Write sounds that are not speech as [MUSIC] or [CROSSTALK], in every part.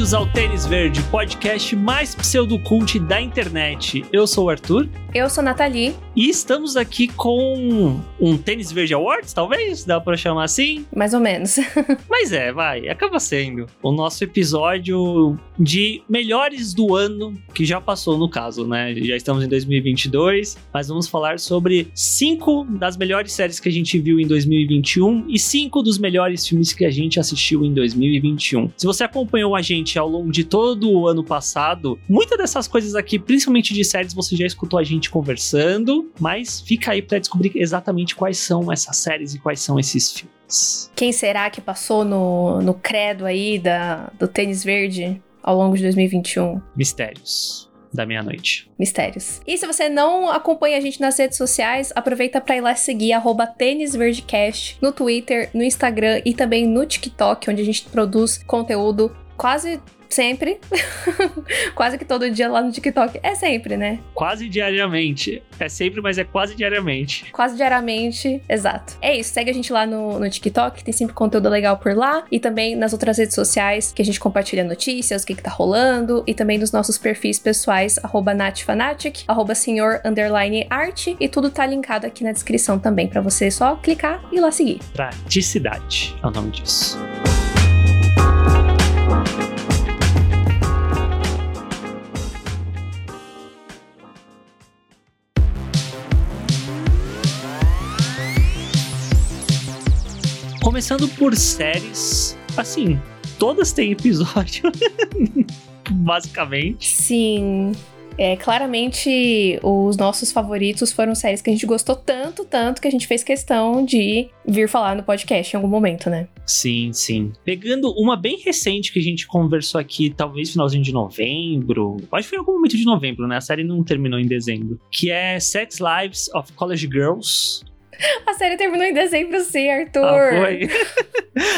Bem-vindos ao Tênis Verde, podcast mais pseudocult da internet. Eu sou o Arthur. Eu sou a Nathalie. E estamos aqui com um Tênis Verde Awards, talvez? Dá pra chamar assim? Mais ou menos. [LAUGHS] Mas é, vai, acaba sendo o nosso episódio de melhores do ano que já passou, no caso, né? Já estamos em 2022, mas vamos falar sobre cinco das melhores séries que a gente viu em 2021 e cinco dos melhores filmes que a gente assistiu em 2021. Se você acompanhou a gente ao longo de todo o ano passado, muitas dessas coisas aqui, principalmente de séries, você já escutou a gente gente conversando, mas fica aí para descobrir exatamente quais são essas séries e quais são esses filmes. Quem será que passou no, no credo aí da, do tênis verde ao longo de 2021? Mistérios da meia-noite. Mistérios. E se você não acompanha a gente nas redes sociais, aproveita para ir lá seguir arroba tênisverdecast no Twitter, no Instagram e também no TikTok, onde a gente produz conteúdo quase Sempre. [LAUGHS] quase que todo dia lá no TikTok. É sempre, né? Quase diariamente. É sempre, mas é quase diariamente. Quase diariamente, exato. É isso, segue a gente lá no, no TikTok, tem sempre conteúdo legal por lá. E também nas outras redes sociais que a gente compartilha notícias, o que, que tá rolando. E também nos nossos perfis pessoais, arroba natfanatic, arroba senhor underline arte. E tudo tá linkado aqui na descrição também, para você só clicar e ir lá seguir. Praticidade é o nome disso. Começando por séries, assim, todas têm episódio, [LAUGHS] basicamente. Sim. É, claramente, os nossos favoritos foram séries que a gente gostou tanto, tanto, que a gente fez questão de vir falar no podcast em algum momento, né? Sim, sim. Pegando uma bem recente que a gente conversou aqui, talvez finalzinho de novembro, acho que foi em algum momento de novembro, né? A série não terminou em dezembro. Que é Sex Lives of College Girls, [LAUGHS] a série terminou em dezembro, sim, Arthur. Ah, foi.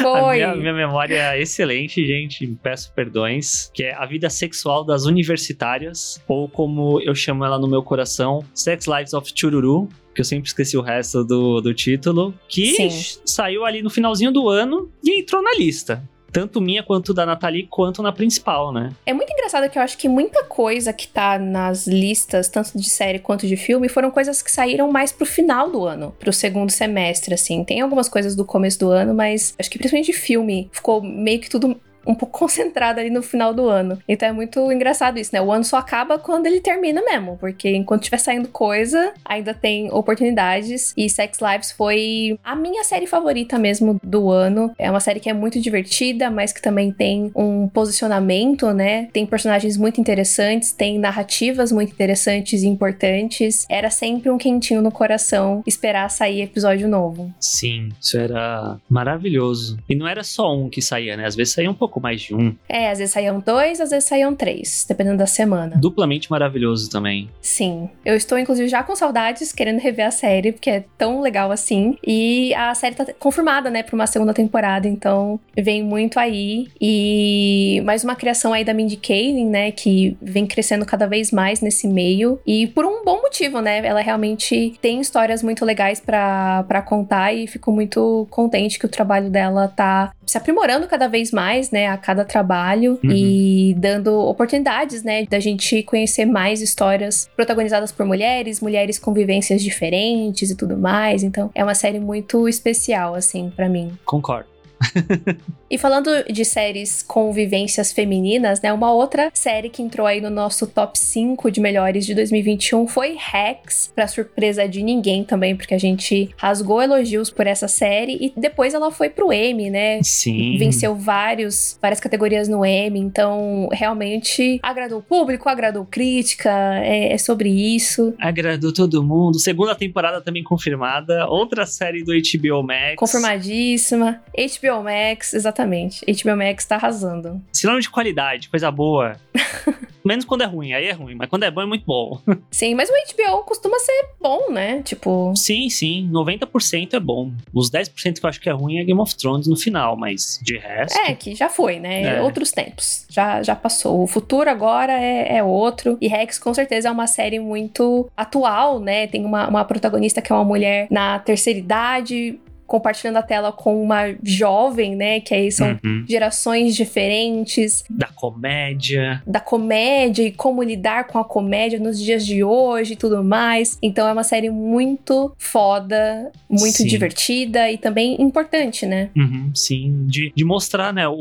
foi. [LAUGHS] A minha, minha, memória é excelente, gente. Peço perdões. Que é a vida sexual das universitárias, ou como eu chamo ela no meu coração, Sex Lives of Chururu que eu sempre esqueci o resto do, do título, que Sim. saiu ali no finalzinho do ano e entrou na lista tanto minha quanto da Nathalie, quanto na principal, né? É muito engraçado que eu acho que muita coisa que tá nas listas, tanto de série quanto de filme, foram coisas que saíram mais pro final do ano, pro segundo semestre, assim. Tem algumas coisas do começo do ano, mas acho que principalmente de filme ficou meio que tudo um pouco concentrada ali no final do ano. Então é muito engraçado isso, né? O ano só acaba quando ele termina mesmo, porque enquanto estiver saindo coisa, ainda tem oportunidades. E Sex Lives foi a minha série favorita mesmo do ano. É uma série que é muito divertida, mas que também tem um posicionamento, né? Tem personagens muito interessantes, tem narrativas muito interessantes e importantes. Era sempre um quentinho no coração esperar sair episódio novo. Sim, isso era maravilhoso. E não era só um que saía, né? Às vezes saía um pouco pouco mais de um. É, às vezes saíam dois, às vezes saíam três, dependendo da semana. Duplamente maravilhoso também. Sim. Eu estou, inclusive, já com saudades, querendo rever a série, porque é tão legal assim. E a série tá confirmada, né, pra uma segunda temporada, então vem muito aí. E mais uma criação aí da Mindy Kaling, né, que vem crescendo cada vez mais nesse meio. E por um bom motivo, né? Ela realmente tem histórias muito legais para contar e fico muito contente que o trabalho dela tá se aprimorando cada vez mais, né? Né, a cada trabalho uhum. e dando oportunidades, né, da gente conhecer mais histórias protagonizadas por mulheres, mulheres com vivências diferentes e tudo mais. Então, é uma série muito especial, assim, para mim. Concordo [LAUGHS] e falando de séries com vivências femininas, né? Uma outra série que entrou aí no nosso top 5 de melhores de 2021 foi Rex, pra surpresa de ninguém também, porque a gente rasgou elogios por essa série e depois ela foi pro Emmy, né? Sim. Venceu vários, várias categorias no Emmy, então realmente agradou o público, agradou crítica, é, é sobre isso. Agradou todo mundo. Segunda temporada também confirmada, outra série do HBO Max. Confirmadíssima. HBO HBO Max, exatamente. HBO Max tá arrasando. Sinônimo de qualidade, coisa boa. [LAUGHS] Menos quando é ruim, aí é ruim, mas quando é bom é muito bom. Sim, mas o HBO costuma ser bom, né? Tipo. Sim, sim, 90% é bom. Os 10% que eu acho que é ruim é Game of Thrones no final, mas de resto. É, que já foi, né? É. Outros tempos. Já, já passou. O futuro agora é, é outro. E Rex, com certeza, é uma série muito atual, né? Tem uma, uma protagonista que é uma mulher na terceira idade, compartilhando a tela com uma jovem, né? Que aí são Uhum. gerações diferentes, Da comédia. da comédia e como lidar com a comédia nos dias de hoje e tudo mais. Então é uma série muito foda, muito Sim. divertida e também importante, né? Uhum, sim, de, de mostrar, né, o,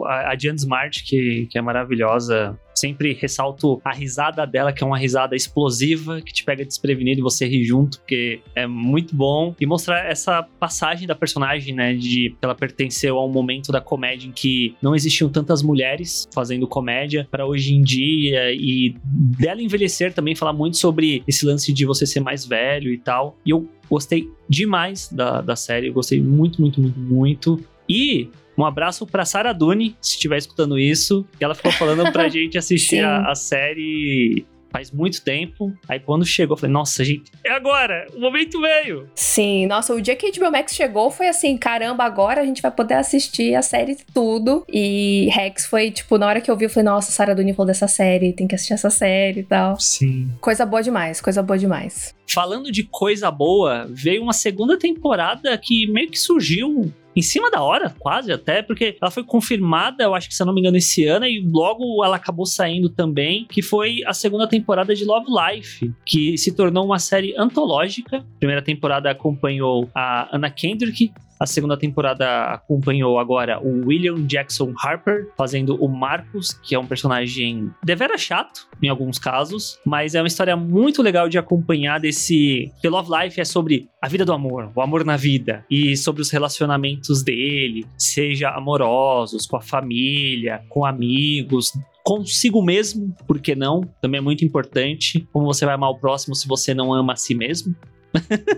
o- a, a Diane Smart, que, que é maravilhosa. Sempre ressalto a risada dela, que é uma risada explosiva, que te pega desprevenido e você ri junto, porque é muito bom. E mostrar essa passagem da personagem, né, de que ela pertenceu a um momento da comédia em que não existiam tantas mulheres fazendo comédia, para hoje em dia, e dela envelhecer também, falar muito sobre esse lance de você ser mais velho e tal. E eu gostei demais da, da série, eu gostei muito, muito, muito, muito. E um abraço pra Sarah Dune, se estiver escutando isso, que ela ficou falando pra [LAUGHS] gente assistir a, a série faz muito tempo. Aí quando chegou, eu falei, nossa, gente, é agora! O momento veio! Sim, nossa, o dia que a HBO Max chegou foi assim, caramba, agora a gente vai poder assistir a série tudo. E Rex foi, tipo, na hora que eu vi, eu falei, nossa, Sarah Dune falou dessa série, tem que assistir essa série e tal. Sim. Coisa boa demais, coisa boa demais. Falando de coisa boa, veio uma segunda temporada que meio que surgiu em cima da hora, quase até, porque ela foi confirmada, eu acho que se eu não me engano, esse ano, e logo ela acabou saindo também, que foi a segunda temporada de Love Life, que se tornou uma série antológica. A primeira temporada acompanhou a Anna Kendrick, a segunda temporada acompanhou agora o William Jackson Harper, fazendo o Marcos, que é um personagem devera chato, em alguns casos, mas é uma história muito legal de acompanhar desse... The Love Life é sobre a vida do amor, o amor na vida, e sobre os relacionamentos dele, seja amorosos, com a família, com amigos, consigo mesmo, por que não? Também é muito importante. Como você vai amar o próximo se você não ama a si mesmo?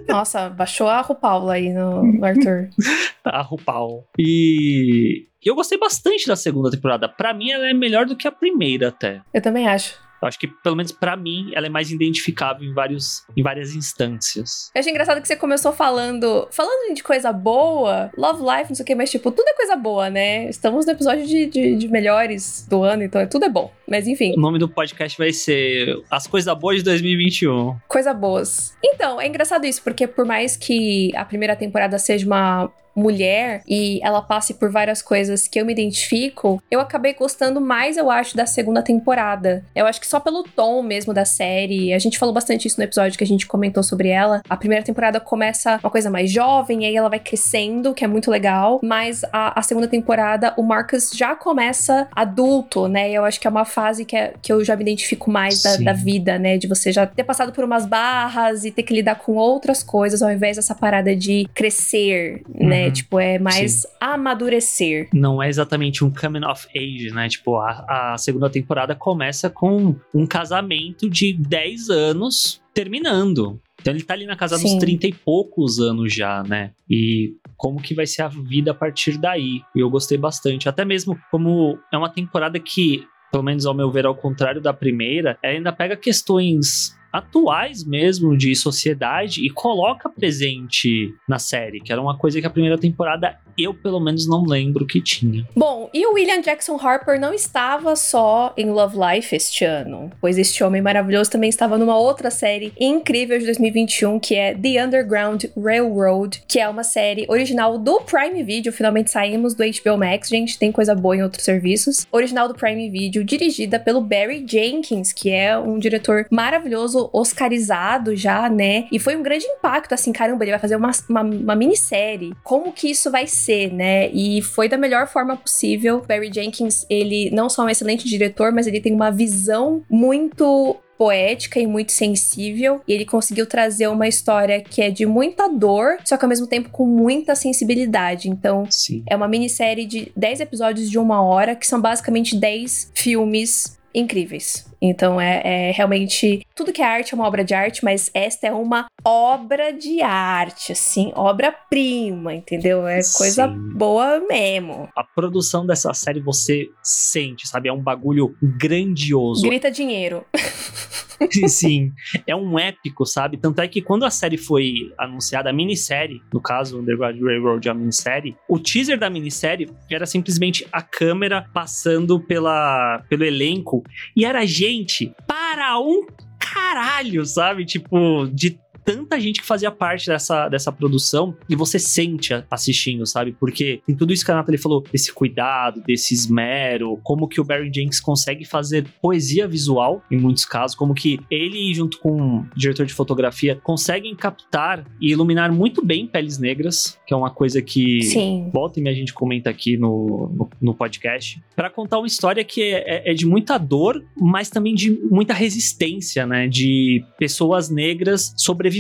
Nossa, baixou a RuPaul aí no, no Arthur. [LAUGHS] a RuPaul. E eu gostei bastante da segunda temporada. Pra mim, ela é melhor do que a primeira, até. Eu também acho. Eu acho que, pelo menos pra mim, ela é mais identificável em, vários, em várias instâncias. Eu achei engraçado que você começou falando. Falando de coisa boa, Love Life, não sei o que, mas tipo, tudo é coisa boa, né? Estamos no episódio de, de, de melhores do ano, então tudo é bom. Mas enfim, O nome do podcast vai ser As Coisas Boas de 2021. coisa boas. Então, é engraçado isso, porque por mais que a primeira temporada seja uma mulher e ela passe por várias coisas que eu me identifico, eu acabei gostando mais, eu acho, da segunda temporada. Eu acho que só pelo tom mesmo da série, a gente falou bastante isso no episódio que a gente comentou sobre ela. A primeira temporada começa uma coisa mais jovem, e aí ela vai crescendo, que é muito legal, mas a, a segunda temporada, o Marcus já começa adulto, né? E eu acho que é uma fase que, é- que eu já me identifico mais da, da vida, né? De você já ter passado por umas barras e ter que lidar com outras coisas, ao invés dessa parada de crescer, né? Uhum. Tipo, é mais amadurecer. Não é exatamente um coming of age, né? Tipo, a, a segunda temporada começa com um casamento de 10 anos terminando. Então ele tá ali na casa dos Sim. 30 e poucos anos já, né? E como que vai ser a vida a partir daí? E eu gostei bastante. Até mesmo como é uma temporada que, pelo menos ao meu ver, ao contrário da primeira, ela ainda pega questões atuais mesmo de sociedade e coloca presente na série, que era uma coisa que a primeira temporada eu pelo menos não lembro que tinha. Bom, e o William Jackson Harper não estava só em Love Life este ano, pois este homem maravilhoso também estava numa outra série incrível de 2021, que é The Underground Railroad, que é uma série original do Prime Video. Finalmente saímos do HBO Max, gente, tem coisa boa em outros serviços. Original do Prime Video, dirigida pelo Barry Jenkins, que é um diretor maravilhoso, oscarizado já, né? E foi um grande impacto, assim, caramba, ele vai fazer uma, uma, uma minissérie. Como que isso vai ser, né? E foi da melhor forma possível. Barry Jenkins, ele não só é um excelente diretor, mas ele tem uma visão muito poética e muito sensível, e ele conseguiu trazer uma história que é de muita dor, só que ao mesmo tempo com muita sensibilidade. Então, Sim. é uma minissérie de 10 episódios de uma hora, que são basicamente 10 filmes incríveis. Então é, é realmente. Tudo que é arte é uma obra de arte, mas esta é uma obra de arte, assim, obra-prima, entendeu? É coisa Sim. boa mesmo. A produção dessa série você sente, sabe? É um bagulho grandioso. Grita dinheiro. [LAUGHS] Sim, é um épico, sabe? Tanto é que quando a série foi anunciada, a minissérie, no caso, Underground Railroad, a minissérie, o teaser da minissérie era simplesmente a câmera passando pela, pelo elenco e era gente para um caralho, sabe? Tipo, de tanta gente que fazia parte dessa, dessa produção e você sente assistindo, sabe? Porque tem tudo isso que a Nathalie falou, desse cuidado, desse esmero, como que o Barry Jenkins consegue fazer poesia visual, em muitos casos, como que ele, junto com o diretor de fotografia, conseguem captar e iluminar muito bem peles negras, que é uma coisa que Sim. volta e me a gente comenta aqui no, no, no podcast, para contar uma história que é, é, é de muita dor, mas também de muita resistência, né? De pessoas negras sobrevivendo.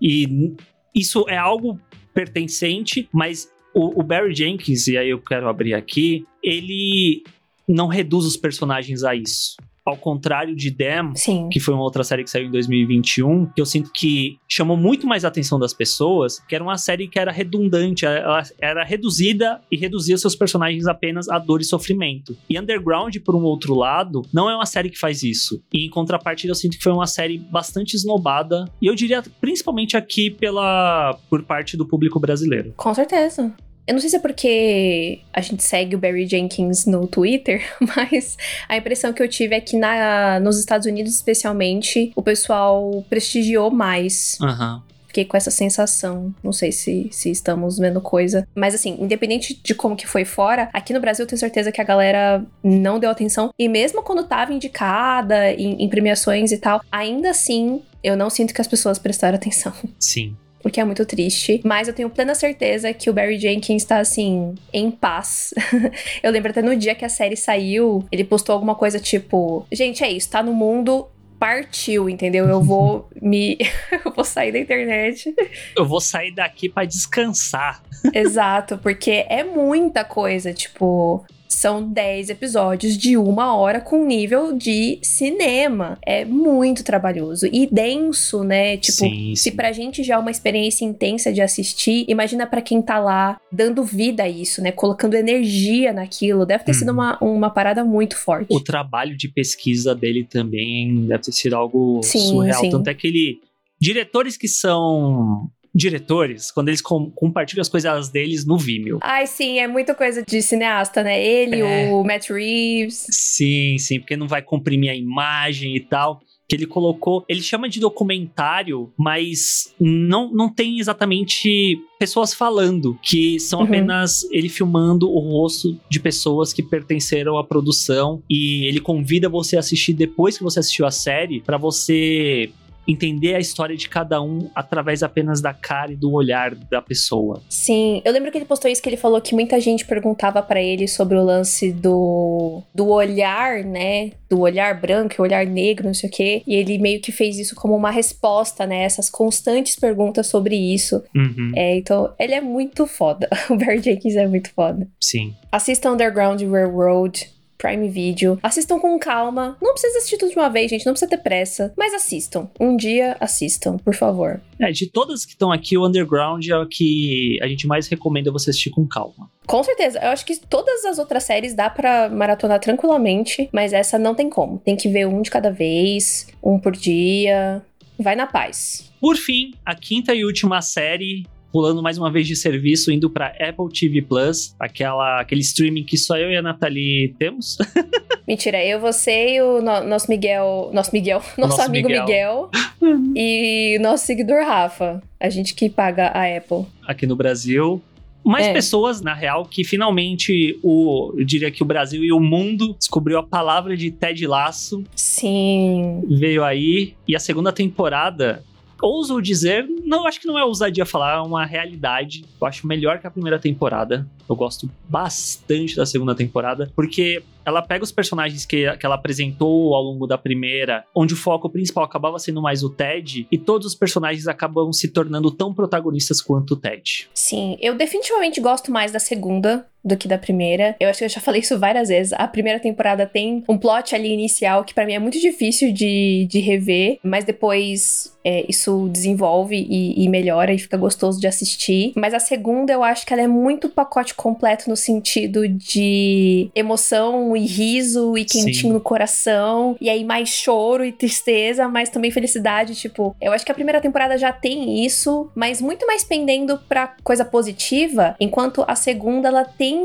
E isso é algo pertencente, mas o, o, Barry Jenkins, e aí eu quero abrir aqui, ele não reduz os personagens a isso ao contrário de Sim. que foi uma outra série que saiu em 2021, que eu sinto que chamou muito mais a atenção das pessoas, que era uma série que era redundante, ela era reduzida e reduzia seus personagens apenas a dor e sofrimento. E Underground, por um outro lado, não é uma série que faz isso. E em contrapartida, eu sinto que foi uma série bastante esnobada, e eu diria principalmente aqui pela por parte do público brasileiro. Com certeza. Eu não sei se é porque a gente segue o Barry Jenkins no Twitter, [LAUGHS] mas a impressão que eu tive é que na, nos Estados Unidos, especialmente, o pessoal prestigiou mais. Aham. Fiquei com essa sensação. Não sei se, se estamos vendo coisa. Mas assim, independente de como que foi fora, aqui no Brasil eu tenho certeza que a galera não deu atenção. E mesmo quando tava indicada em, em premiações e tal, ainda assim eu não sinto que as pessoas prestaram atenção. Sim o que é muito triste. Mas eu tenho plena certeza que o Barry Jenkins tá, assim, em paz. [LAUGHS] eu lembro até no dia que a série saiu, ele postou alguma coisa tipo: Gente, é isso, tá no mundo. Partiu, entendeu? Eu vou [LAUGHS] me. [LAUGHS] eu vou sair da internet. Eu vou sair daqui para descansar. Exato, porque é muita coisa. Tipo, são 10 episódios de uma hora com nível de cinema. É muito trabalhoso e denso, né? Tipo, sim, sim. se pra gente já é uma experiência intensa de assistir, imagina para quem tá lá dando vida a isso, né? Colocando energia naquilo. Deve ter hum. sido uma, uma parada muito forte. O trabalho de pesquisa dele também deve ter sido algo sim, surreal. Sim. Tanto é que ele. Diretores que são diretores quando eles com, compartilham as coisas deles no Vimeo. Ai, sim, é muita coisa de cineasta, né? Ele, é. o Matt Reeves. Sim, sim, porque não vai comprimir a imagem e tal que ele colocou, ele chama de documentário, mas não, não tem exatamente pessoas falando, que são uhum. apenas ele filmando o rosto de pessoas que pertenceram à produção e ele convida você a assistir depois que você assistiu a série para você entender a história de cada um através apenas da cara e do olhar da pessoa. Sim, eu lembro que ele postou isso que ele falou que muita gente perguntava para ele sobre o lance do do olhar, né, do olhar branco e olhar negro, não sei o quê, e ele meio que fez isso como uma resposta, né, essas constantes perguntas sobre isso. Uhum. É, então, ele é muito foda. [LAUGHS] O Barry Jenkins é muito foda. Sim. Assista Underground Railroad, Prime Video. Assistam com calma. Não precisa assistir tudo de uma vez, gente. Não precisa ter pressa. Mas assistam. Um dia assistam, por favor. É, de todas que estão aqui, o Underground é o que a gente mais recomenda você assistir com calma. Com certeza. Eu acho que todas as outras séries dá para maratonar tranquilamente, mas essa não tem como. Tem que ver um de cada vez, um por dia. Vai na paz. Por fim, a quinta e última série pulando mais uma vez de serviço, indo para Apple TV Plus, aquela, aquele streaming que só eu e a Nathalie temos. [LAUGHS] Mentira, eu, você e o no, nosso Miguel. Nosso Miguel. [LAUGHS] Nosso, nosso amigo Miguel. Miguel e nosso seguidor Rafa. A gente que paga a Apple. Aqui no Brasil. Mais é. pessoas, na real, que finalmente o, eu diria que o Brasil e o mundo descobriu a palavra de Ted Laço. Sim. Veio aí. E a segunda temporada ouso dizer, não, acho que não é ousadia falar, é uma realidade. Eu acho melhor que a primeira temporada. Eu gosto bastante da segunda temporada, porque ela pega os personagens que, que ela apresentou ao longo da primeira, onde o foco principal acabava sendo mais o Ted, e todos os personagens acabam se tornando tão protagonistas quanto o Ted. Sim, eu definitivamente gosto mais da segunda do que da primeira. Eu acho que eu já falei isso várias vezes. A primeira temporada tem um plot ali inicial que para mim é muito difícil de, de rever, mas depois é, isso desenvolve e, e, melhora e fica gostoso de assistir. Mas a segunda eu acho que ela é muito pacote completo no sentido de emoção e riso e quentinho Sim. no coração. E aí mais choro e tristeza, mas também felicidade. Tipo, eu acho que a primeira temporada já tem isso, mas muito mais pendendo pra coisa positiva, enquanto a segunda ela tem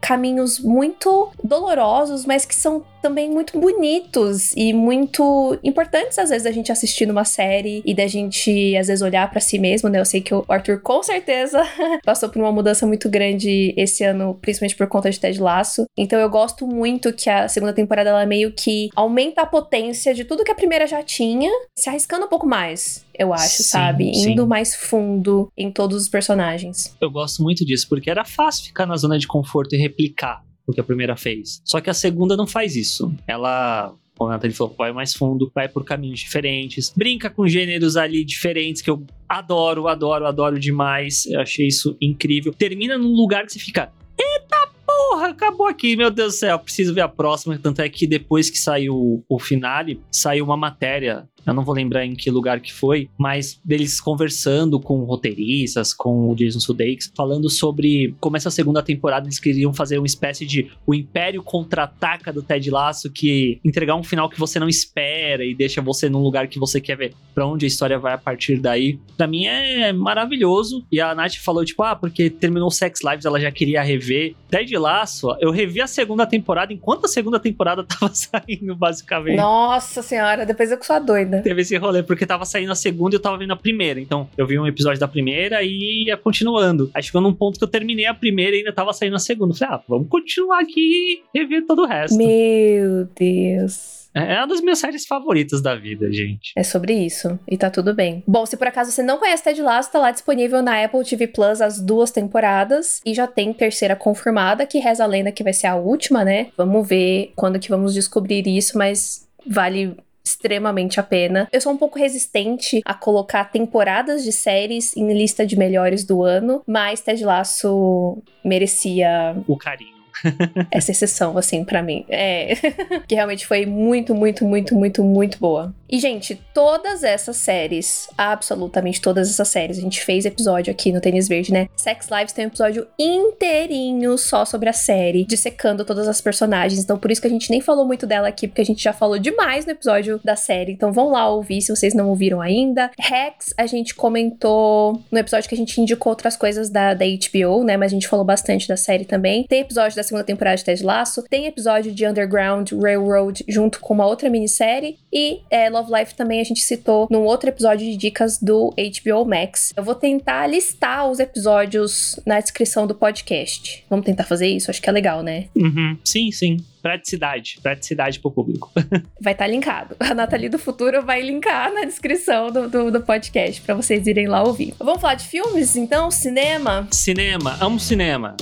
caminhos muito dolorosos, mas que são também muito bonitos e muito importantes, às vezes, a gente assistir numa série e da gente, às vezes, olhar para si mesmo, né? Eu sei que o Arthur, com certeza, [LAUGHS] passou por uma mudança muito grande esse ano, principalmente por conta de Ted Laço. Então, eu gosto muito que a segunda temporada, ela meio que aumenta a potência de tudo que a primeira já tinha, se arriscando um pouco mais eu acho, sim, sabe? Sim. Indo mais fundo em todos os personagens. Eu gosto muito disso, porque era fácil ficar na zona de conforto e replicar o que a primeira fez. Só que a segunda não faz isso. Ela como a falou, vai mais fundo, vai por caminhos diferentes, brinca com gêneros ali diferentes que eu adoro, adoro, adoro demais. Eu achei isso incrível. Termina num lugar que você fica. Eita porra, acabou aqui, meu Deus do céu, preciso ver a próxima. Tanto é que depois que saiu o finale, saiu uma matéria eu não vou lembrar em que lugar que foi, mas deles conversando com roteiristas, com o Jason Sudeikis, falando sobre como essa segunda temporada eles queriam fazer uma espécie de o Império contra-ataca do Ted Lasso, que entregar um final que você não espera e deixa você num lugar que você quer ver para onde a história vai a partir daí. Pra mim é maravilhoso. E a Nath falou, tipo, ah, porque terminou Sex Lives, ela já queria rever. Ted Lasso, eu revi a segunda temporada enquanto a segunda temporada [LAUGHS] tava saindo, basicamente. Nossa senhora, depois eu que sou doida. Teve esse rolê, porque tava saindo a segunda e eu tava vendo a primeira. Então, eu vi um episódio da primeira e ia continuando. Aí chegou num ponto que eu terminei a primeira e ainda tava saindo a segunda. Eu falei, ah, vamos continuar aqui e rever todo o resto. Meu Deus. É, é uma das minhas séries favoritas da vida, gente. É sobre isso. E tá tudo bem. Bom, se por acaso você não conhece Ted Lasso, tá lá disponível na Apple TV Plus as duas temporadas. E já tem terceira confirmada, que reza a lenda que vai ser a última, né? Vamos ver quando que vamos descobrir isso, mas vale extremamente a pena. Eu sou um pouco resistente a colocar temporadas de séries em lista de melhores do ano, mas Ted Lasso merecia o carinho. [LAUGHS] essa exceção, assim, para mim. É. [LAUGHS] que realmente foi muito, muito, muito, muito, muito boa. E, gente, todas essas séries, absolutamente todas essas séries, a gente fez episódio aqui no Tênis Verde, né? Sex Lives tem um episódio inteirinho só sobre a série, dissecando todas as personagens. Então, por isso que a gente nem falou muito dela aqui, porque a gente já falou demais no episódio da série. Então, vão lá ouvir se vocês não ouviram ainda. Rex, a gente comentou no episódio que a gente indicou outras coisas da, da HBO, né? Mas a gente falou bastante da série também. Tem episódio da segunda temporada de Ted Lasso, tem episódio de Underground Railroad junto com uma outra minissérie e é, Love Life também a gente citou num outro episódio de dicas do HBO Max. Eu vou tentar listar os episódios na descrição do podcast. Vamos tentar fazer isso? Acho que é legal, né? Uhum. Sim, sim praticidade, praticidade pro público. [LAUGHS] vai estar tá linkado. A Nathalie do Futuro vai linkar na descrição do, do, do podcast para vocês irem lá ouvir. Vamos falar de filmes, então? Cinema? Cinema, amo cinema.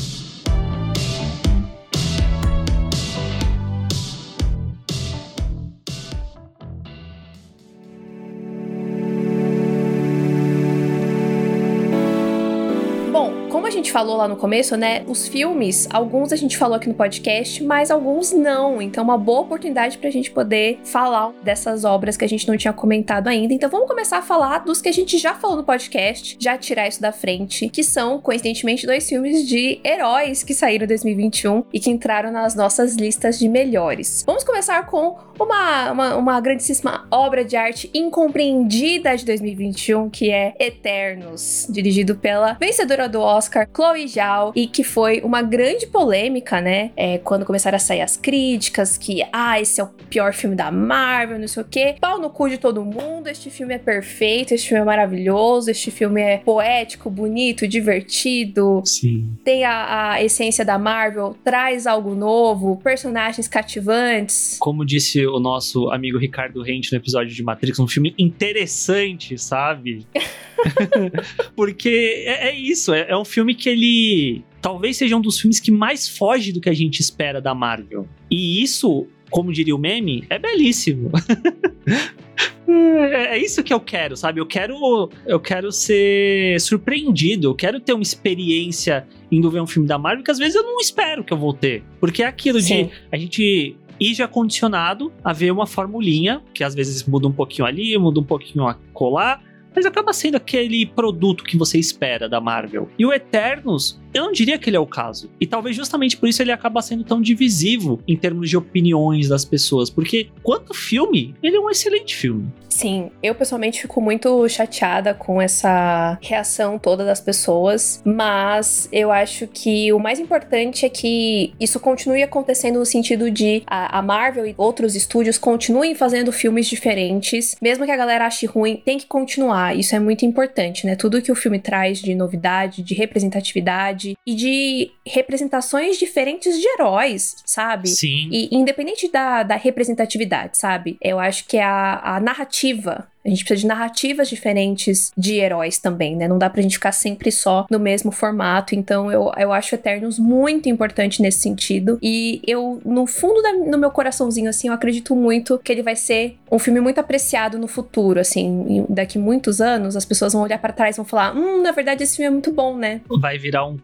Falou lá no começo, né? Os filmes, alguns a gente falou aqui no podcast, mas alguns não. Então, uma boa oportunidade pra gente poder falar dessas obras que a gente não tinha comentado ainda. Então, vamos começar a falar dos que a gente já falou no podcast, já tirar isso da frente, que são, coincidentemente, dois filmes de heróis que saíram em 2021 e que entraram nas nossas listas de melhores. Vamos começar com uma, uma, uma grandíssima obra de arte incompreendida de 2021, que é Eternos, dirigido pela vencedora do Oscar, Chloe Zhao, e que foi uma grande polêmica, né? É, quando começaram a sair as críticas que, ah, esse é o pior filme da Marvel, não sei o quê. Pau no cu de todo mundo, este filme é perfeito, este filme é maravilhoso, este filme é poético, bonito, divertido. Sim. Tem a, a essência da Marvel, traz algo novo, personagens cativantes. Como disse o nosso amigo Ricardo Rente no episódio de Matrix, um filme interessante, sabe? [LAUGHS] [LAUGHS] Porque é, é isso, é, é um filme que ele talvez seja um dos filmes que mais foge do que a gente espera da Marvel. E isso, como diria o meme, é belíssimo. [LAUGHS] É, é isso que eu quero, sabe? Eu quero, eu quero ser surpreendido, eu quero ter uma experiência indo ver um filme da Marvel que às vezes eu não espero que eu vou ter. Porque é aquilo Sim. de a gente ir já condicionado a ver uma formulinha, que às vezes muda um pouquinho ali, muda um pouquinho a colar, mas acaba sendo aquele produto que você espera da Marvel. E o Eternos eu não diria que ele é o caso. E talvez justamente por isso ele acaba sendo tão divisivo em termos de opiniões das pessoas. Porque, quanto filme, ele é um excelente filme. Sim, eu pessoalmente fico muito chateada com essa reação toda das pessoas, mas eu acho que o mais importante é que isso continue acontecendo no sentido de a, Marvel e outros estúdios continuem fazendo filmes diferentes, mesmo que a galera ache ruim, tem que continuar. Isso é muito importante, né? Tudo que o filme traz de novidade, de representatividade e de representações diferentes de heróis, sabe? Sim. E independente da, da representatividade, sabe? Eu acho que a, a narrativa narrativa. A gente precisa de narrativas diferentes de heróis também, né? Não dá pra gente ficar sempre só no mesmo formato. Então eu, eu acho Eternos muito importante nesse sentido. E eu, no fundo da, no meu coraçãozinho, assim, eu acredito muito que ele vai ser um filme muito apreciado no futuro, assim. Daqui muitos anos, as pessoas vão olhar para trás e vão falar: hum, na verdade esse filme é muito bom, né? Vai virar um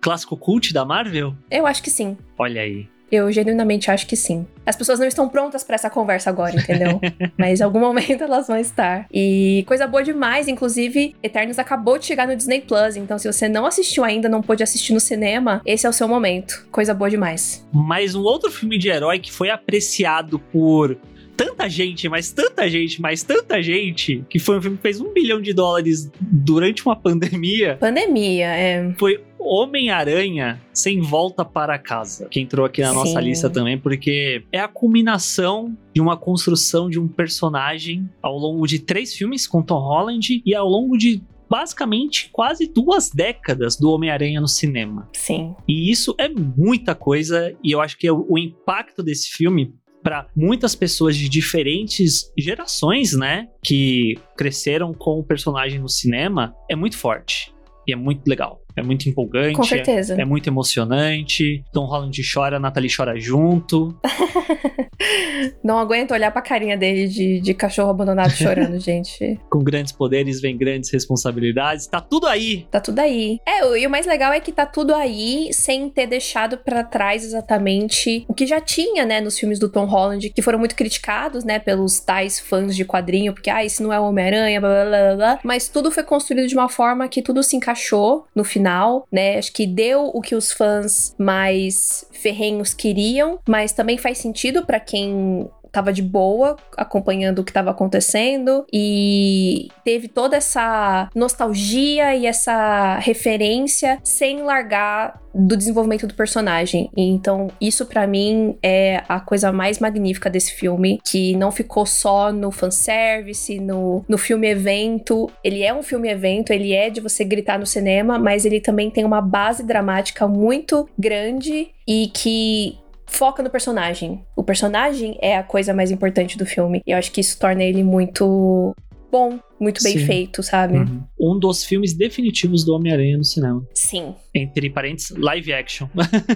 clássico cult da Marvel? Eu acho que sim. Olha aí. Eu genuinamente acho que sim. As pessoas não estão prontas para essa conversa agora, entendeu? [LAUGHS] Mas em algum momento elas vão estar. E coisa boa demais, inclusive, Eternos acabou de chegar no Disney Plus, então se você não assistiu ainda, não pôde assistir no cinema, esse é o seu momento. Coisa boa demais. Mas um outro filme de herói que foi apreciado por tanta gente, mas tanta gente, mas tanta gente, que foi um filme que fez um bilhão de dólares durante uma [LAUGHS] pandemia. Pandemia, é. Foi Homem-Aranha Sem Volta para Casa, que entrou aqui na Sim. nossa lista também, porque é a culminação de uma construção de um personagem ao longo de três filmes com Tom Holland e ao longo de basicamente quase duas décadas do Homem-Aranha no cinema. Sim. E isso é muita coisa, e eu acho que o impacto desse filme para muitas pessoas de diferentes gerações, né, que cresceram com o personagem no cinema, é muito forte e é muito legal. É muito empolgante. Com certeza. É, é muito emocionante. Tom Holland chora, a Natalie chora junto. [LAUGHS] Não aguento olhar pra carinha dele de, de cachorro abandonado chorando, [LAUGHS] gente. Com grandes poderes vem grandes responsabilidades. Tá tudo aí. Tá tudo aí. É, e o mais legal é que tá tudo aí sem ter deixado para trás exatamente o que já tinha, né, nos filmes do Tom Holland, que foram muito criticados, né, pelos tais fãs de quadrinho, porque, ah, esse não é o Homem-Aranha, blá, blá, blá, blá. Mas tudo foi construído de uma forma que tudo se encaixou no final, né? Acho que deu o que os fãs mais ferrenhos queriam, mas também faz sentido para quem tava de boa acompanhando o que estava acontecendo e teve toda essa nostalgia e essa referência sem largar do desenvolvimento do personagem. Então, isso para mim é a coisa mais magnífica desse filme, que não ficou só no fanservice, no, no filme evento. Ele é um filme evento, ele é de você gritar no cinema, mas ele também tem uma base dramática muito grande e que foca no personagem. O personagem é a coisa mais importante do filme. E eu acho que isso torna ele muito bom, muito bem Sim. feito, sabe? Uhum. Um dos filmes definitivos do Homem-Aranha no cinema. Sim. Entre parênteses, live action.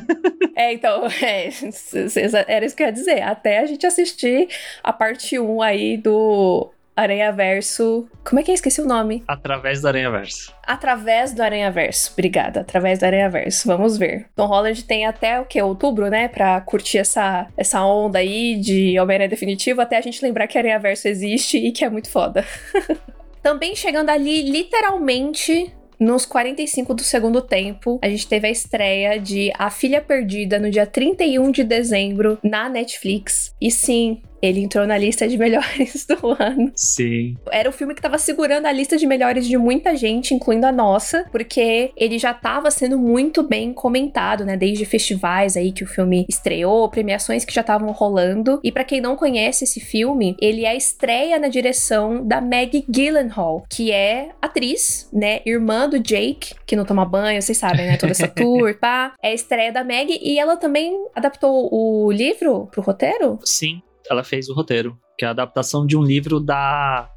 [LAUGHS] é, então, é, [LAUGHS] era isso que eu ia dizer. Até a gente assistir a parte 1 aí do Aranha Verso. Como é que é? Esqueci o nome. Através do Aranha Verso. Através do Aranha Verso. Obrigada. Através do Aranha Verso. Vamos ver. Tom Holland tem até o que? Outubro, né? Pra curtir essa, essa onda aí de Homem-Aranha Definitivo, até a gente lembrar que Aranha Verso existe e que é muito foda. [LAUGHS] Também chegando ali, literalmente, nos 45 do segundo tempo, a gente teve a estreia de A Filha Perdida no dia 31 de dezembro na Netflix. E sim, ele entrou na lista de melhores [LAUGHS] do ano. Sim. Era o filme que tava segurando a lista de melhores de muita gente, incluindo a nossa, porque ele já tava sendo muito bem comentado, né? Desde festivais aí que o filme estreou, premiações que já estavam rolando. E para quem não conhece esse filme, ele é a estreia na direção da Maggie Gyllenhaal, que é atriz, né? Irmã do Jake, que não toma banho, vocês sabem, né? Toda essa [LAUGHS] tour, pá. É a estreia da Maggie e ela também adaptou o livro pro roteiro? Sim ela fez o roteiro, que é a adaptação de um livro da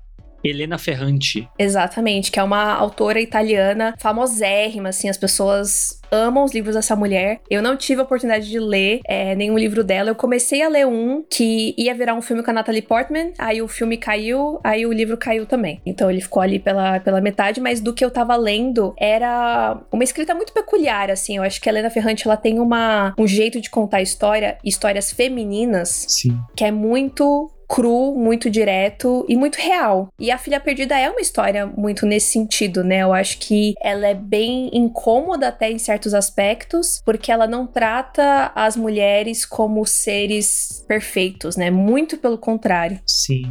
Helena Ferranti. Exatamente, que é uma autora italiana famosérrima, assim, as pessoas amam os livros dessa mulher. Eu não tive a oportunidade de ler é, nenhum livro dela. Eu comecei a ler um que ia virar um filme com a Natalie Portman, aí o filme caiu, aí o livro caiu também. Então ele ficou ali pela, pela metade, mas do que eu tava lendo era uma escrita muito peculiar, assim. Eu acho que a Helena Ferrante ela tem uma, um jeito de contar história, histórias femininas, Sim. que é muito cru, muito direto e muito real. E A Filha Perdida é uma história muito nesse sentido, né? Eu acho que ela é bem incômoda até em certos aspectos, porque ela não trata as mulheres como seres perfeitos, né? Muito pelo contrário. Sim.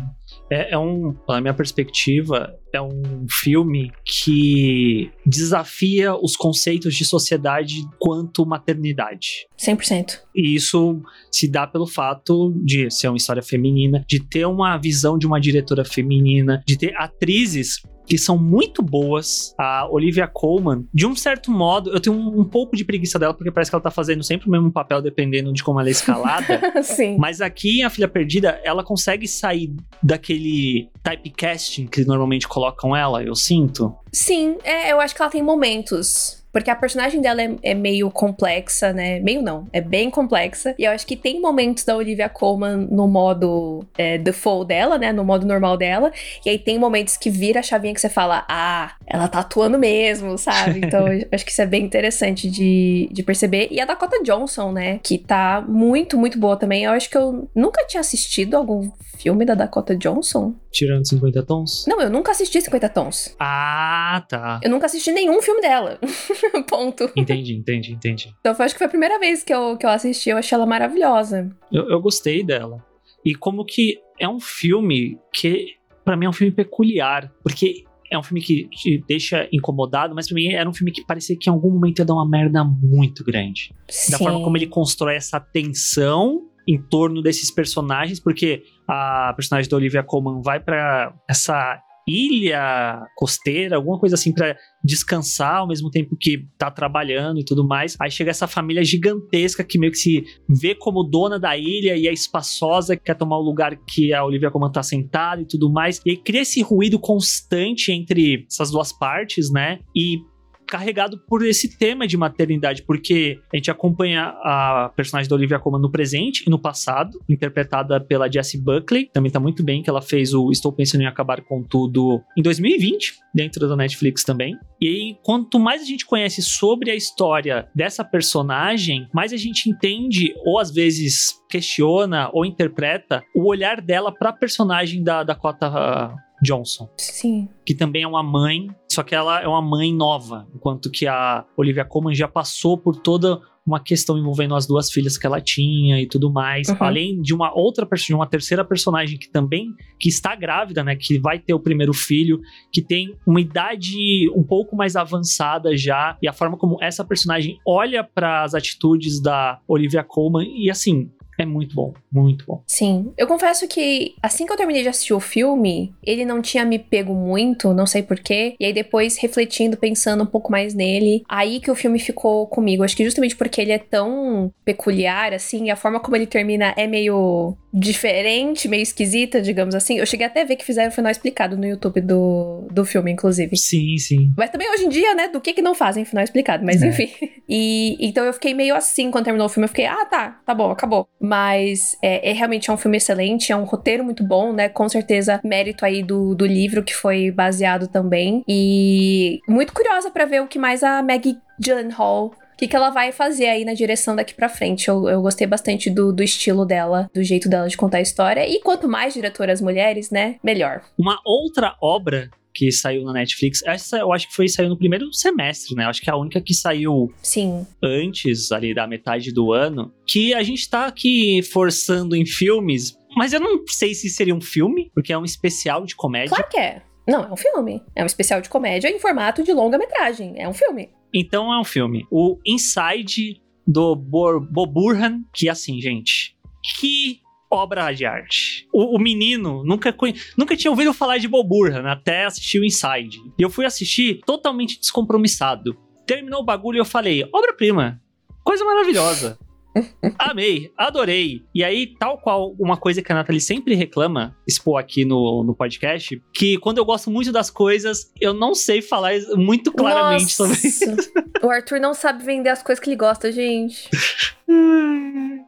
É, é um, na minha perspectiva, é um filme que desafia os conceitos de sociedade quanto maternidade. 100%. E isso se dá pelo fato de ser uma história feminina, de ter uma visão de uma diretora feminina, de ter atrizes que são muito boas. A Olivia Colman, de um certo modo, eu tenho um, um, pouco de preguiça dela, porque parece que ela tá fazendo sempre o mesmo papel, dependendo de como ela é escalada. [LAUGHS] Sim. Mas aqui, em A Filha Perdida, ela consegue sair daquele typecasting que normalmente colocam ela, eu sinto. Sim, é, eu acho que ela tem momentos porque a personagem dela é, é, meio complexa, né? Meio não, é bem complexa. E eu acho que tem momentos da Olivia Colman no modo é, default dela, né? No modo normal dela. E aí tem momentos que vira a chavinha que você fala, ah, ela tá atuando mesmo, sabe? [LAUGHS] Então eu acho que isso é bem interessante de, de perceber. E a Dakota Johnson, né? Que tá muito, muito boa também. Eu acho que eu nunca tinha assistido algum filme da Dakota Johnson. Tirando 50 tons? Não, eu nunca assisti 50 tons. Ah, tá. Eu nunca assisti nenhum filme dela. [LAUGHS] Ponto. Entendi, entendi, entendi. Então foi, acho que foi a primeira vez que eu, que eu assisti, eu achei ela maravilhosa. Eu, eu gostei dela. E como que é um filme que, para mim, é um filme peculiar. Porque é um filme que te deixa incomodado, mas pra mim era um filme que parecia que em algum momento ia dar uma merda muito grande. Sim. Da forma como ele constrói essa tensão em torno desses personagens, porque a personagem da Olivia Colman vai para essa ilha costeira, alguma coisa assim para descansar ao mesmo tempo que tá trabalhando e tudo mais. Aí chega essa família gigantesca que meio que se vê como dona da ilha e é espaçosa, quer tomar o lugar que a Olivia Colman tá sentada e tudo mais. E aí cria esse ruído constante entre essas duas partes, né? E carregado por esse tema de maternidade, porque a gente acompanha a personagem da Olivia Colman no presente e no passado, interpretada pela Jessie Buckley, também tá muito bem, que ela fez o Estou Pensando em Acabar com Tudo em 2020, dentro da Netflix também. E aí, quanto mais a gente conhece sobre a história dessa personagem, mais a gente entende, ou às vezes questiona ou interpreta o olhar dela para a personagem da Dakota Johnson. Sim. Que também é uma mãe, só que ela é uma mãe nova, enquanto que a Olivia Colman já passou por toda uma questão envolvendo as duas filhas que ela tinha e tudo mais. Uhum. Além de uma outra personagem, uma terceira personagem que também que está grávida, né, que vai ter o primeiro filho, que tem uma idade um pouco mais avançada já, e a forma como essa personagem olha para as atitudes da Olivia Colman e assim, é muito bom, muito bom. Sim. Eu confesso que assim que eu terminei de assistir o filme, ele não tinha me pego muito, não sei porquê. E aí depois, refletindo, pensando um pouco mais nele, aí que o filme ficou comigo. Acho que justamente porque ele é tão peculiar, assim, e a forma como ele termina é meio diferente, meio esquisita, digamos assim. Eu cheguei até a ver que fizeram o final explicado no YouTube do, do filme, inclusive. Sim, sim. Mas também hoje em dia, né, do que que não fazem final explicado, mas é. enfim. [LAUGHS] E então eu fiquei meio assim quando terminou o filme. Eu fiquei, ah, tá, tá bom, acabou. Mas é, é realmente é um filme excelente, é um roteiro muito bom, né? Com certeza, mérito aí do, do livro que foi baseado também. E muito curiosa para ver o que mais a Maggie Gyllenhaal o que, que ela vai fazer aí na direção daqui para frente. Eu, eu gostei bastante do, do estilo dela, do jeito dela de contar a história. E quanto mais diretoras mulheres, né, melhor. Uma outra obra que saiu na Netflix. Essa eu acho que foi saiu no primeiro semestre, né? Eu acho que é a única que saiu Sim. antes ali da metade do ano. Que a gente tá aqui forçando em filmes, mas eu não sei se seria um filme, porque é um especial de comédia. Claro que é. Não, é um filme. É um especial de comédia em formato de longa-metragem. É um filme. Então é um filme. O Inside do Boburhan, que assim, gente, que obra de arte. O, o menino nunca, nunca tinha ouvido falar de Boburhan até assistir o Inside. E eu fui assistir totalmente descompromissado. Terminou o bagulho e eu falei, obra-prima, coisa maravilhosa. [LAUGHS] Amei, adorei. E aí, tal qual uma coisa que a Nathalie sempre reclama, expor aqui no, no podcast, que quando eu gosto muito das coisas, eu não sei falar muito claramente Nossa. sobre isso. O Arthur não sabe vender as coisas que ele gosta, gente. [LAUGHS]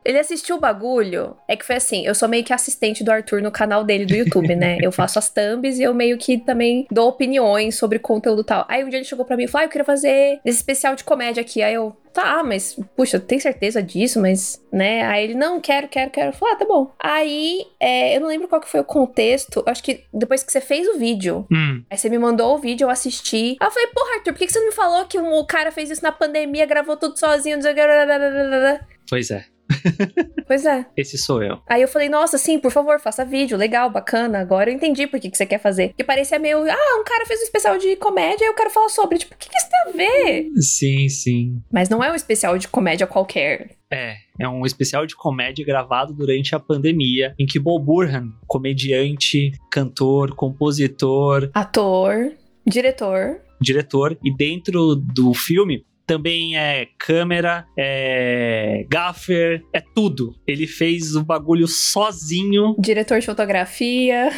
Ele assistiu o bagulho. É que foi assim, eu sou meio que assistente do Arthur no canal dele do YouTube, né? Eu faço as thumbs e eu meio que também dou opiniões sobre conteúdo tal. Aí um dia ele chegou pra mim e falou: ah, eu queria fazer esse especial de comédia aqui. Aí eu, tá, mas, puxa, tem certeza disso? Mas, né? Aí ele, não, quero, quero, quero. Eu falei, ah, tá bom. Aí, é, eu não lembro qual que foi o contexto. Acho que depois que você fez o vídeo, hum. aí você me mandou o vídeo, eu assisti. Aí eu falei, porra, Arthur, por que você não me falou que o cara fez isso na pandemia, gravou tudo sozinho? Pois é. [LAUGHS] Pois é. Esse sou eu. Aí eu falei, nossa, sim, por favor, faça vídeo, legal, bacana. Agora eu entendi por que, que você quer fazer. Porque parecia meio, ah, um cara fez um especial de comédia e eu quero falar sobre. Tipo, o que, que isso tem a ver? Sim, sim. Mas não é um especial de comédia qualquer. É, é um especial de comédia gravado durante a pandemia, em que Bob Burhan, comediante, cantor, compositor, ator, diretor, diretor, e dentro do filme também é câmera, é gaffer, é tudo. Ele fez o bagulho sozinho. Diretor de fotografia.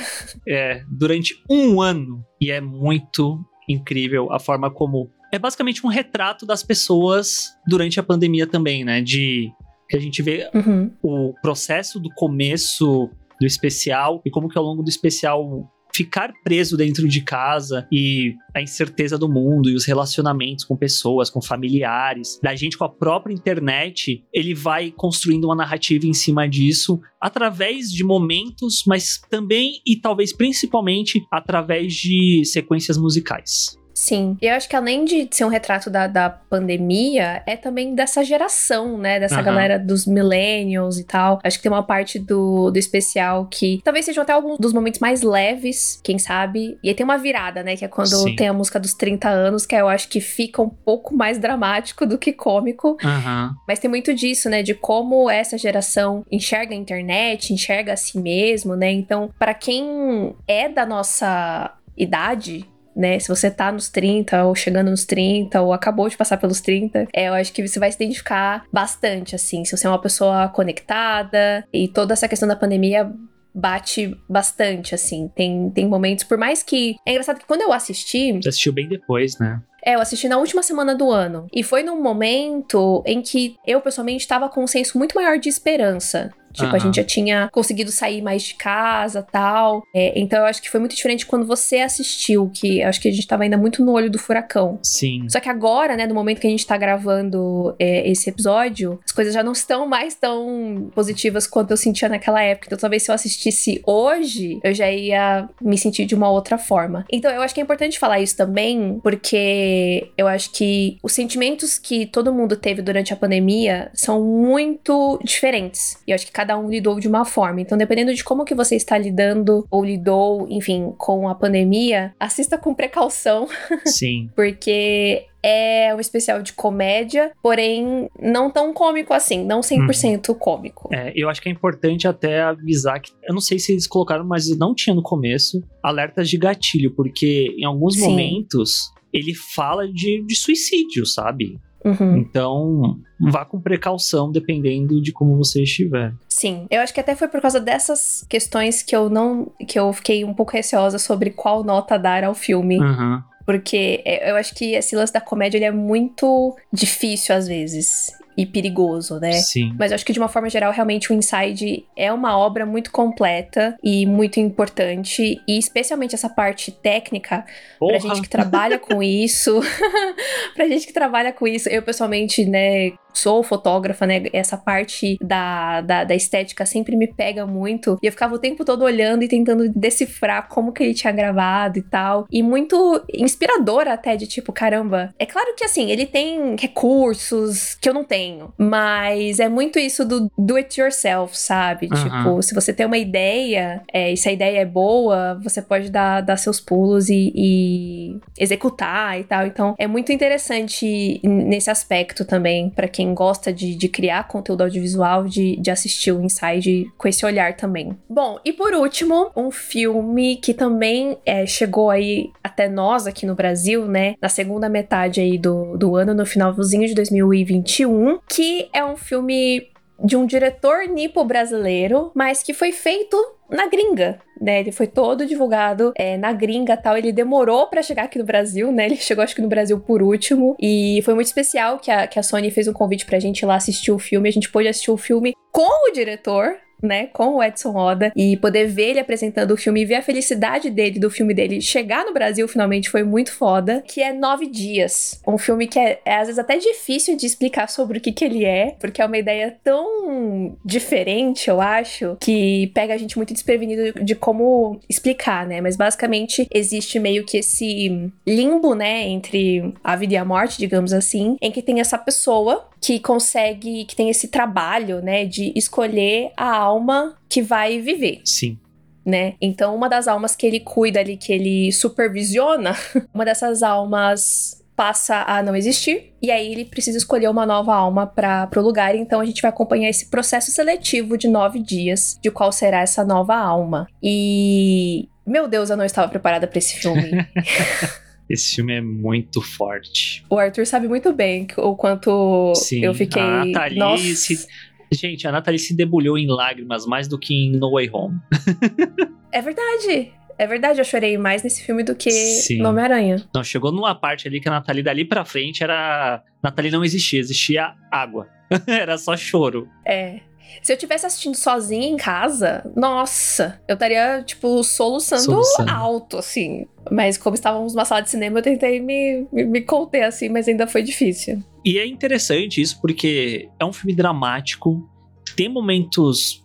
É, durante um ano. E é muito incrível a forma como. É basicamente um retrato das pessoas durante a pandemia também, né? De que a gente vê uhum. o processo do começo do especial e como que ao longo do especial ficar preso dentro de casa e a incerteza do mundo e os relacionamentos com pessoas, com familiares, da gente com a própria internet, ele vai construindo uma narrativa em cima disso através de momentos, mas também e talvez principalmente através de sequências musicais. Sim. E eu acho que além de ser um retrato da, da pandemia, é também dessa geração, né? Dessa uhum. galera dos millennials e tal. Acho que tem uma parte do, do especial que talvez sejam até alguns dos momentos mais leves, quem sabe. E aí tem uma virada, né? Que é quando Sim. tem a música dos 30 anos, que eu acho que fica um pouco mais dramático do que cômico. Uhum. Mas tem muito disso, né? De como essa geração enxerga a internet, enxerga a si mesmo, né? Então, para quem é da nossa idade, né? Se você tá nos 30 ou chegando nos 30 ou acabou de passar pelos 30, é, eu acho que você vai se identificar bastante, assim. Se você é uma pessoa conectada e toda essa questão da pandemia bate bastante, assim. Tem, tem momentos, por mais que. É engraçado que quando eu assisti. Você assistiu bem depois, né? É, eu assisti na última semana do ano. E foi num momento em que eu, pessoalmente, estava com um senso muito maior de esperança. Tipo, uhum. a gente já tinha conseguido sair mais de casa tal. É, então eu acho que foi muito diferente quando você assistiu, que acho que a gente tava ainda muito no olho do furacão. Sim. Só que agora, né, no momento que a gente tá gravando é, esse episódio, as coisas já não estão mais tão positivas quanto eu sentia naquela época. Então talvez se eu assistisse hoje, eu já ia me sentir de uma outra forma. Então eu acho que é importante falar isso também, porque eu acho que os sentimentos que todo mundo teve durante a pandemia são muito diferentes. E eu acho que cada um lidou de uma forma. Então, dependendo de como que você está lidando ou lidou, enfim, com a pandemia, assista com precaução. [LAUGHS] Sim. porque é um especial de comédia, porém não tão cômico assim, não 100% uhum. cômico. É, eu acho que é importante até avisar que, eu não sei se eles colocaram, mas não tinha no começo, alertas de gatilho, porque em alguns Sim. momentos ele fala de, de suicídio, sabe? Uhum. Então, vá com precaução dependendo de como você estiver. Sim, eu acho que até foi por causa dessas questões que eu não. que eu fiquei um pouco receosa sobre qual nota dar ao filme. Uhum. Porque é, eu acho que esse lance da comédia ele é muito difícil às vezes e perigoso, né? Sim. Mas eu acho que de uma forma geral, realmente o Inside é uma obra muito completa e muito importante, e especialmente essa parte técnica, Porra. pra gente que trabalha com [LAUGHS] isso, [LAUGHS] pra gente que trabalha com isso, eu pessoalmente, né, sou fotógrafa, né? Essa parte da, da, da, estética sempre me pega muito. E eu ficava o tempo todo olhando e tentando decifrar como que ele tinha gravado e tal. E muito inspirador até, de tipo, caramba. É claro que assim, ele tem recursos que eu não tenho. Mas é muito isso do do it yourself, sabe? Uhum. Tipo, se você tem uma ideia, é, e se a ideia é boa, você pode dar, dar seus pulos e, e executar e tal. Então, é muito interessante nesse aspecto também, para quem quem gosta de, de criar conteúdo audiovisual, de, de assistir o Inside com esse olhar também. Bom, e por último, um filme que também é, chegou aí até nós aqui no Brasil, né? Na segunda metade aí do, do ano, no finalzinho de 2021, que é um filme de um diretor nipo brasileiro, mas que foi feito na gringa, né? Ele foi todo divulgado é, na gringa tal. Ele demorou para chegar aqui no Brasil, né? Ele chegou, acho que no Brasil por último. E foi muito especial que a, que a Sony fez um convite pra gente ir lá assistir o filme. A gente pôde assistir o filme com o diretor, né, com o Edson Oda e poder ver ele apresentando o filme e ver a felicidade dele, do filme dele chegar no Brasil finalmente foi muito foda, que é Nove Dias. Um filme que é, é às vezes até difícil de explicar sobre o que que ele é, porque é uma ideia tão diferente, eu acho, que pega a gente muito desprevenido de, como explicar, né, mas basicamente existe meio que esse limbo, né, entre a vida e a morte, digamos assim, em que tem essa pessoa que consegue, que tem esse trabalho, né, de escolher a alma que vai viver. Sim. Né? Então, uma das almas que ele cuida ali, que ele supervisiona, [LAUGHS] uma dessas almas passa a não existir e aí ele precisa escolher uma nova alma para o lugar. Então a gente vai acompanhar esse processo seletivo de nove dias de qual será essa nova alma. E meu Deus, eu não estava preparada para esse filme. [LAUGHS] Esse filme é muito forte. O Arthur sabe muito bem o quanto Sim, eu fiquei. A Nathalie Nossa. se... Gente, a Nathalie se debulhou em lágrimas mais do que em No Way Home. [LAUGHS] É verdade. É verdade, eu chorei mais nesse filme do que Sim. no Homem-Aranha. Não, chegou numa parte ali que a Nathalie dali pra frente era. Nathalie não existia, existia água. [LAUGHS] era só choro. É. Se eu tivesse assistindo sozinha em casa, nossa, eu estaria, tipo, soluçando, Soluçando. alto, assim. Mas como estávamos numa sala de cinema, eu tentei me, me, me conter, assim, mas ainda foi difícil. E é interessante isso porque é um filme dramático, tem momentos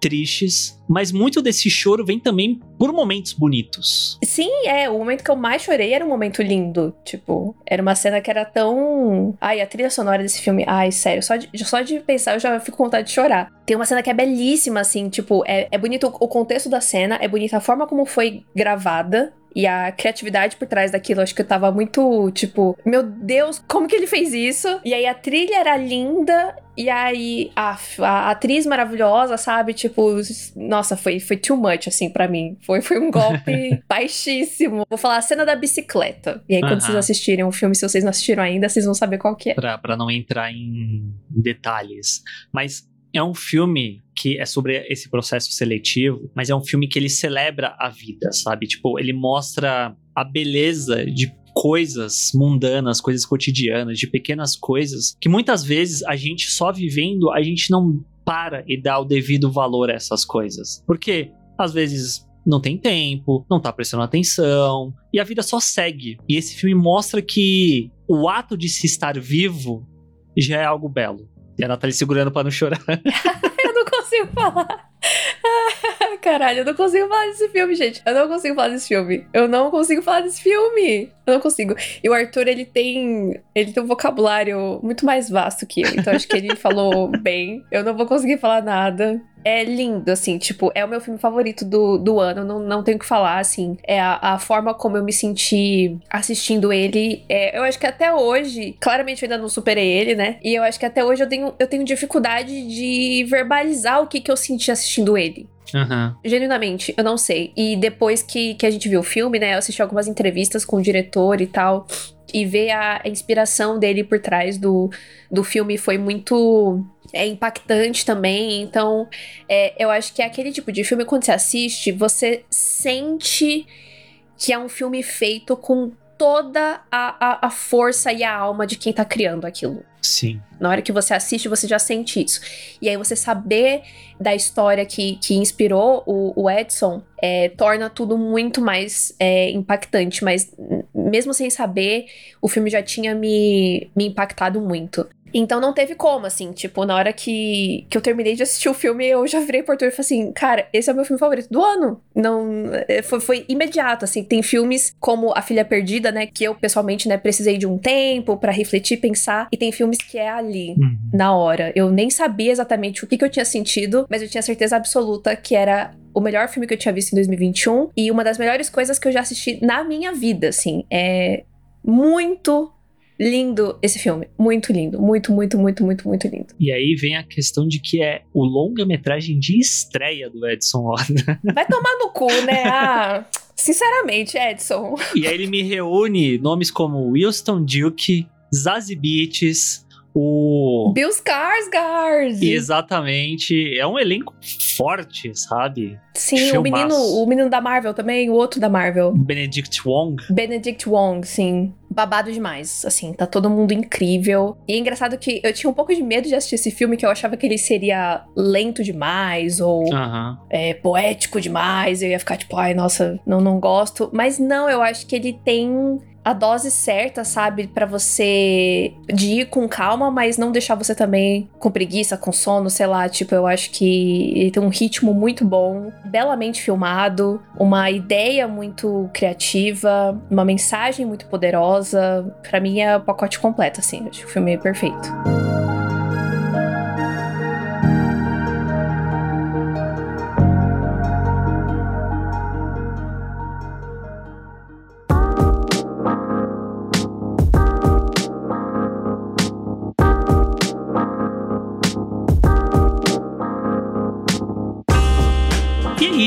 tristes, mas muito desse choro vem também por momentos bonitos. Sim, é, o momento que eu mais chorei era um momento lindo. Tipo, era uma cena que era tão. Ai, a trilha sonora desse filme. Ai, sério, só de, só de pensar eu já fico com vontade de chorar. Tem uma cena que é belíssima, assim, tipo, é, é bonito o contexto da cena, é bonita a forma como foi gravada. E a criatividade por trás daquilo, acho que eu tava muito, tipo, meu Deus, como que ele fez isso? E aí a trilha era linda, e aí a, a atriz maravilhosa, sabe? Tipo, nossa, foi, foi too much, assim, pra mim. Foi, foi um golpe [LAUGHS] baixíssimo. Vou falar a cena da bicicleta. E aí, quando Aham. vocês assistirem o filme, se vocês não assistiram ainda, vocês vão saber qual que é. Pra, pra não entrar em detalhes. Mas é um filme que é sobre esse processo seletivo, mas é um filme que ele celebra a vida, sabe? Tipo, ele mostra a beleza de coisas mundanas, coisas cotidianas, de pequenas coisas que muitas vezes a gente só vivendo, a gente não para e dá o devido valor a essas coisas. Porque às vezes não tem tempo, não tá prestando atenção, e a vida só segue. E esse filme mostra que o ato de se estar vivo já é algo belo. E a Nathalie segurando pra não chorar. [LAUGHS] eu não consigo falar. Caralho, eu não consigo falar desse filme, gente. Eu não consigo falar desse filme. Eu não consigo falar desse filme. Eu não consigo. E o Arthur, ele tem. Ele tem um vocabulário muito mais vasto que eu. Então acho que ele falou [LAUGHS] bem. Eu não vou conseguir falar nada. É lindo, assim, tipo, é o meu filme favorito do, do ano, não, não tenho o que falar, assim. É a, a forma como eu me senti assistindo ele. É, eu acho que até hoje, claramente eu ainda não superei ele, né? E eu acho que até hoje eu tenho, eu tenho dificuldade de verbalizar o que, que eu senti assistindo ele. Aham. Genuinamente, eu não sei. E depois que, que a gente viu o filme, né? Eu assisti algumas entrevistas com o diretor e tal. E ver a, a inspiração dele por trás do, do filme foi muito é, impactante também. Então, é, eu acho que é aquele tipo de filme, quando você assiste, você sente que é um filme feito com toda a, a, a força e a alma de quem tá criando aquilo. Sim. Na hora que você assiste, você já sente isso. E aí você saber da história que, que inspirou o, o Edson é, torna tudo muito mais é, impactante. Mas mesmo sem saber, o filme já tinha me, me impactado muito. Então não teve como, assim, tipo, na hora que, que eu terminei de assistir o filme, eu já virei pro Arthur e falei assim, cara, esse é o meu filme favorito do ano. Não, é, foi, foi imediato, assim. Tem filmes como A Filha Perdida, né, que eu pessoalmente, né, precisei de um tempo pra refletir, pensar. E tem filmes que é ali, Uhum. na hora. Eu nem sabia exatamente o que, que eu tinha sentido, mas eu tinha certeza absoluta que era o melhor filme que eu tinha visto em 2021 e uma das melhores coisas que eu já assisti na minha vida, assim. É muito lindo esse filme. Muito lindo. Muito, muito, muito, muito, muito lindo. E aí vem a questão de que é o longa-metragem de estreia do Edson Oda. [LAUGHS] Vai tomar no cu, né? Ah, sinceramente, Edson. e aí ele me reúne nomes como Wilson Duke, Zazie Beetz, O. Bill Skarsgård! Exatamente. É um elenco forte, sabe? Sim, o menino, o menino da Marvel também, o outro da Marvel. Benedict Wong. Benedict Wong, sim. Babado demais, assim, tá todo mundo incrível. E é engraçado que eu tinha um pouco de medo de assistir esse filme, que eu achava que ele seria lento demais, ou é, poético demais. Eu ia ficar tipo, ai, nossa, não, não gosto. Mas não, eu acho que ele tem a dose certa, sabe, Pra você de ir com calma, mas não deixar você também com preguiça, com sono, sei lá, tipo, eu acho que ele tem um ritmo muito bom, belamente filmado, uma ideia muito criativa, uma mensagem muito poderosa. Pra mim é o pacote completo, assim, acho que o filme é perfeito.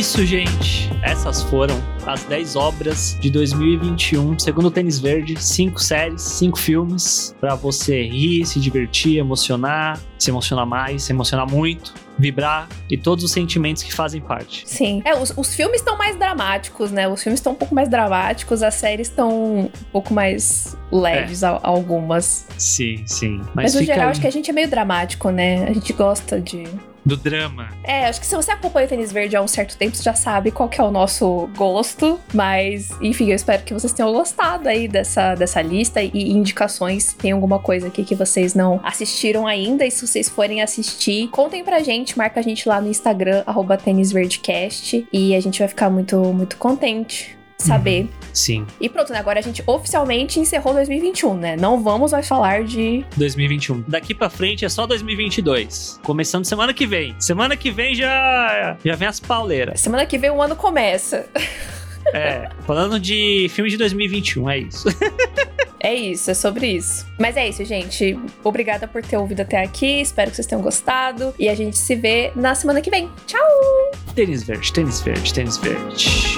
Isso, gente. Essas foram as 10 obras de 2021, segundo o Tênis Verde. Cinco séries, cinco filmes pra você rir, se divertir, emocionar, se emocionar mais, se emocionar muito, vibrar e todos os sentimentos que fazem parte. Sim. É, os, os filmes estão mais dramáticos, né? Os filmes estão um pouco mais dramáticos, as séries estão um pouco mais leves, a- algumas. Sim, sim. Mas, Mas, no geral, aí acho que a gente é meio dramático, né? A gente gosta de. Do drama. É, acho que se você acompanha o Tênis Verde há um certo tempo, você já sabe qual que é o nosso gosto. Mas, enfim, eu espero que vocês tenham gostado aí dessa, dessa lista e indicações. Tem alguma coisa aqui que vocês não assistiram ainda. E se vocês forem assistir, contem pra gente, marca a gente lá no Instagram, arroba tênisverdecast. E a gente vai ficar muito, muito contente. Saber. Sim. E pronto, né? Agora a gente oficialmente encerrou 2021, né? Não vamos mais falar de 2021. Daqui pra frente é só 2022. Começando semana que vem. Semana que vem já já vem as pauleiras. Semana que vem o ano começa. É, falando de filme de 2021, é isso. [LAUGHS] É isso, é sobre isso. Mas é isso, gente. Obrigada por ter ouvido até aqui. Espero que vocês tenham gostado. E a gente se vê na semana que vem. Tchau! Tênis verde, tênis verde, tênis verde.